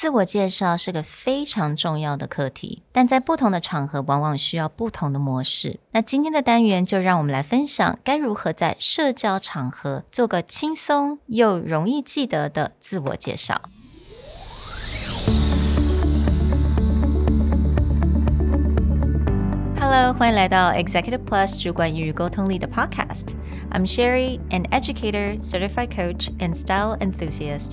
自我介绍是个非常重要的课题，但在不同的场合往往需要不同的模式。那今天的单元就让我们来分享该如何在社交场合做个轻松又容易记得的自我介绍。Hello，欢迎来到 Executive Plus 主管与沟通力的 Podcast。I'm Sherry, an educator, certified coach, and style enthusiast.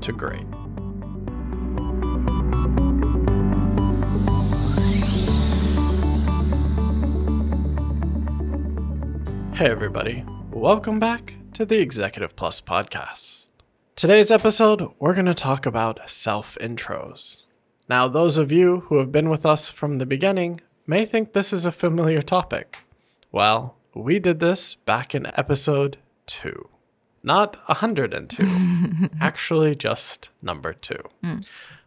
to great. Hey, everybody. Welcome back to the Executive Plus podcast. Today's episode, we're going to talk about self intros. Now, those of you who have been with us from the beginning may think this is a familiar topic. Well, we did this back in episode 2 not 102, actually just number two. Mm.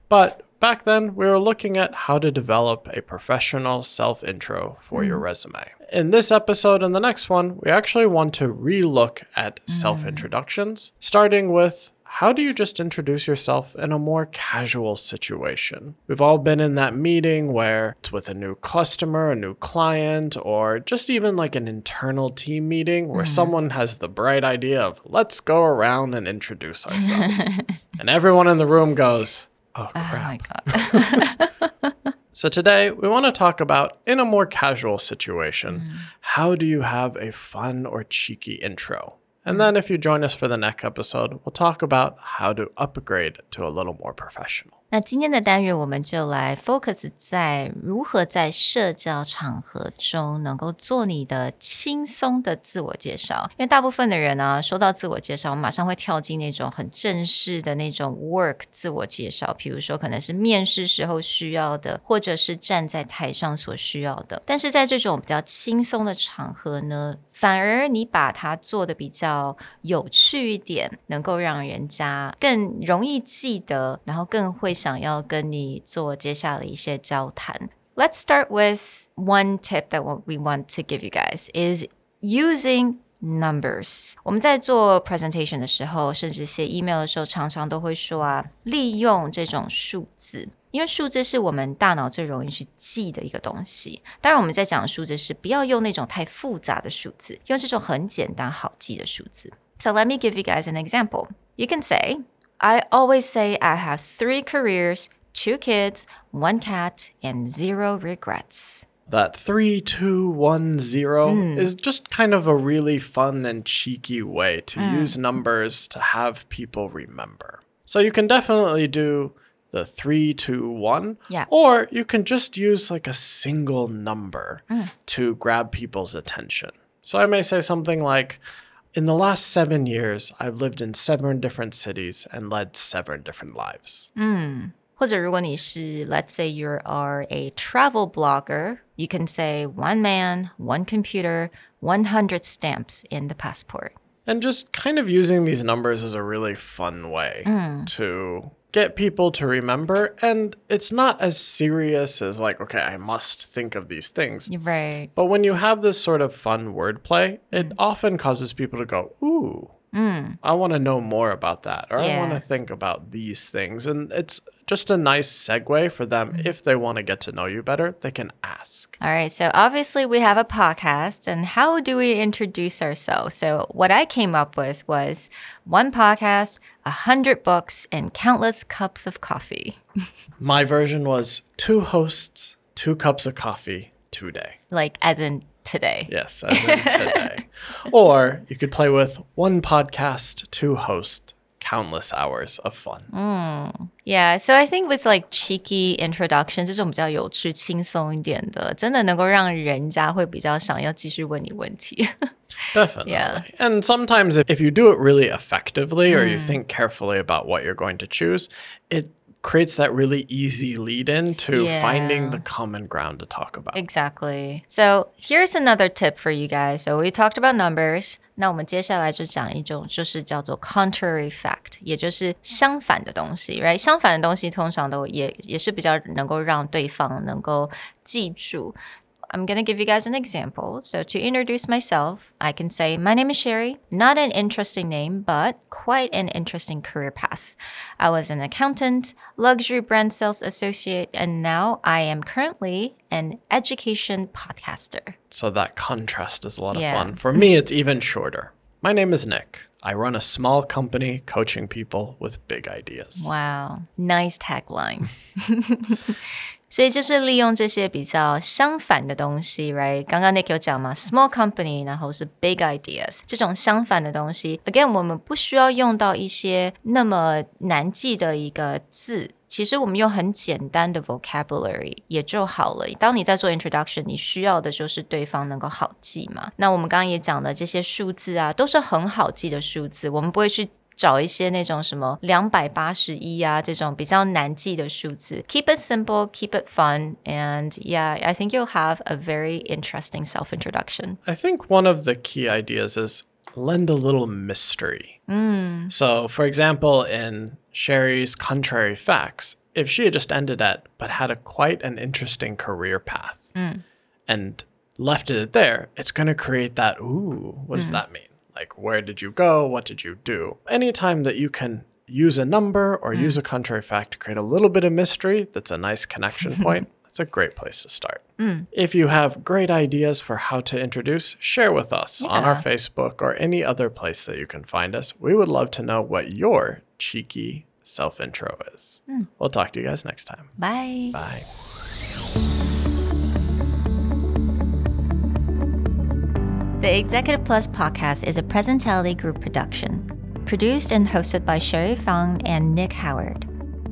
But back then, we were looking at how to develop a professional self intro for mm. your resume. In this episode and the next one, we actually want to relook at mm. self introductions, starting with how do you just introduce yourself in a more casual situation? We've all been in that meeting where it's with a new customer, a new client, or just even like an internal team meeting where mm-hmm. someone has the bright idea of let's go around and introduce ourselves. and everyone in the room goes, oh crap. Oh so today we want to talk about in a more casual situation, mm. how do you have a fun or cheeky intro? And then if you join us for the next episode, we'll talk about how to upgrade to a little more professional. 那今天的单元，我们就来 focus 在如何在社交场合中能够做你的轻松的自我介绍。因为大部分的人呢，说到自我介绍，我马上会跳进那种很正式的那种 work 自我介绍，比如说可能是面试时候需要的，或者是站在台上所需要的。但是在这种比较轻松的场合呢，反而你把它做的比较有趣一点，能够让人家更容易记得，然后更会。想要跟你做接下来一些交谈。Let's start with one tip that we want to give you guys is using numbers。我们在做 presentation 的时候，甚至写 email 的时候，常常都会说啊，利用这种数字，因为数字是我们大脑最容易去记的一个东西。当然，我们在讲数字是不要用那种太复杂的数字，用这种很简单好记的数字。So let me give you guys an example. You can say I always say I have three careers, two kids, one cat, and zero regrets. That three, two, one, zero mm. is just kind of a really fun and cheeky way to mm. use numbers to have people remember. So you can definitely do the three, two, one. Yeah. Or you can just use like a single number mm. to grab people's attention. So I may say something like, in the last seven years, I've lived in seven different cities and led seven different lives. Mm. 或者如果你是 let's say you are a travel blogger, you can say one man, one computer, 100 stamps in the passport. And just kind of using these numbers is a really fun way mm. to get people to remember. And it's not as serious as, like, okay, I must think of these things. Right. But when you have this sort of fun wordplay, it mm. often causes people to go, ooh, Mm. I want to know more about that, or yeah. I want to think about these things. And it's just a nice segue for them. Mm. If they want to get to know you better, they can ask. All right. So, obviously, we have a podcast. And how do we introduce ourselves? So, what I came up with was one podcast, a hundred books, and countless cups of coffee. My version was two hosts, two cups of coffee, today. Like, as in today. Yes, as in today. or you could play with one podcast, two host, countless hours of fun. Mm. Yeah, so I think with like cheeky introduction 这种比较有趣、轻松一点的，真的能够让人家会比较想要继续问你问题。Definitely. Yeah. And sometimes if, if you do it really effectively or mm. you think carefully about what you're going to choose, it creates that really easy lead in to Yeah. finding the common ground to talk about. Exactly. So here's another tip for you guys. So we talked about numbers. 那我们接下来就讲一种，就是叫做 contrary fact，也就是相反的东西，right？相反的东西通常都也也是比较能够让对方能够记住。 I'm going to give you guys an example. So, to introduce myself, I can say, My name is Sherry. Not an interesting name, but quite an interesting career path. I was an accountant, luxury brand sales associate, and now I am currently an education podcaster. So that contrast is a lot of Yeah. fun. For me, it's even shorter. My name is Nick. I run a small company coaching people with big ideas. Wow, nice taglines. 所以就是利用这些比较相反的东西，right？刚刚 Nick 有讲嘛，small company，然后是 big ideas，这种相反的东西，again，我们不需要用到一些那么难记的一个字。 其实我们用很简单的 vocabulary 也就好了。当你在做 introduction，你需要的就是对方能够好记嘛。那我们刚刚也讲的这些数字啊，都是很好记的数字，我们不会去找一些那种什么两百八十一啊这种比较难记的数字。Keep it simple, keep it fun, and yeah, I think you'll have a very interesting self introduction. I think one of the key ideas is lend a little mystery. Mm. So, for example, in Sherry's contrary facts, if she had just ended at, but had a quite an interesting career path mm. and left it there, it's going to create that, ooh, what does mm. that mean? Like, where did you go? What did you do? Anytime that you can use a number or use a contrary fact to create a little bit of mystery, that's a nice connection point. That's a great place to start. Mm. If you have great ideas for how to introduce, share with us on our Facebook or any other place that you can find us. We would love to know what your cheeky self intro is. Mm. We'll talk to you guys next time. Bye. Bye. The Executive Plus podcast is a Presentality Group production, produced and hosted by Sherry Fang and Nick Howard.